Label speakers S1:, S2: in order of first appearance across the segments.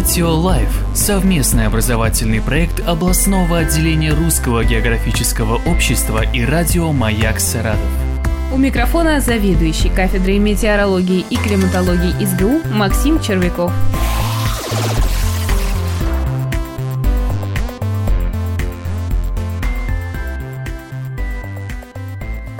S1: Метеолайф – совместный образовательный проект областного отделения Русского географического общества и радио «Маяк Саратов».
S2: У микрофона заведующий кафедрой метеорологии и климатологии СГУ Максим Червяков.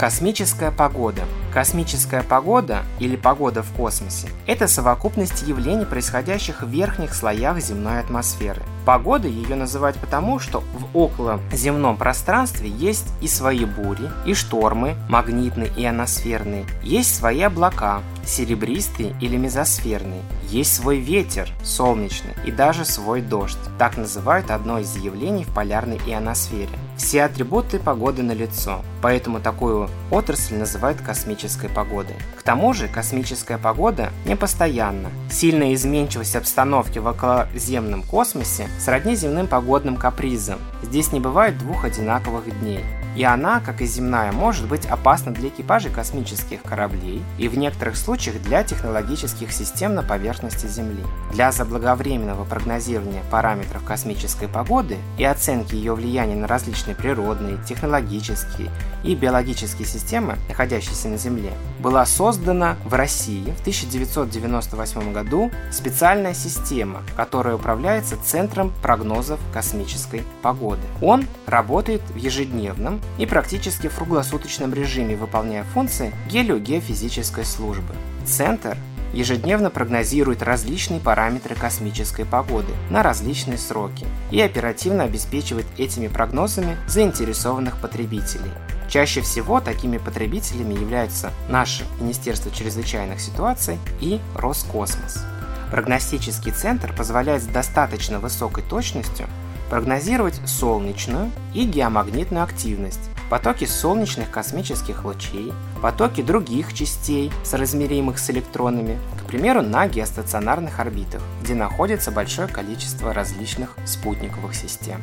S3: Космическая погода. Космическая погода или погода в космосе – это совокупность явлений, происходящих в верхних слоях земной атмосферы. Погодой ее называют потому, что в околоземном пространстве есть и свои бури, и штормы, магнитные и ионосферные, есть свои облака, серебристые или мезосферные, есть свой ветер, солнечный, и даже свой дождь. Так называют одно из явлений в полярной ионосфере. Все атрибуты погоды налицо, поэтому такую отрасль называют космической погодой. К тому же космическая погода непостоянна. Сильная изменчивость обстановки в околоземном космосе сродни земным погодным капризам. Здесь не бывает двух одинаковых дней. И она, как и земная, может быть опасна для экипажей космических кораблей и в некоторых случаях для технологических систем на поверхности Земли. Для заблаговременного прогнозирования параметров космической погоды и оценки ее влияния на различные природные, технологические и биологические системы, находящиеся на Земле, была создана в России в 1998 году специальная система, которая управляется Центром прогнозов космической погоды. Он работает в ежедневном и практически в круглосуточном режиме, выполняя функции гелиогеофизической службы. Центр ежедневно прогнозирует различные параметры космической погоды на различные сроки и оперативно обеспечивает этими прогнозами заинтересованных потребителей. Чаще всего такими потребителями являются наше Министерство чрезвычайных ситуаций и Роскосмос. Прогностический центр позволяет с достаточно высокой точностью прогнозировать солнечную и геомагнитную активность, потоки солнечных космических лучей, потоки других частей, соразмеримых с электронами, к примеру, на геостационарных орбитах, где находится большое количество различных спутниковых систем.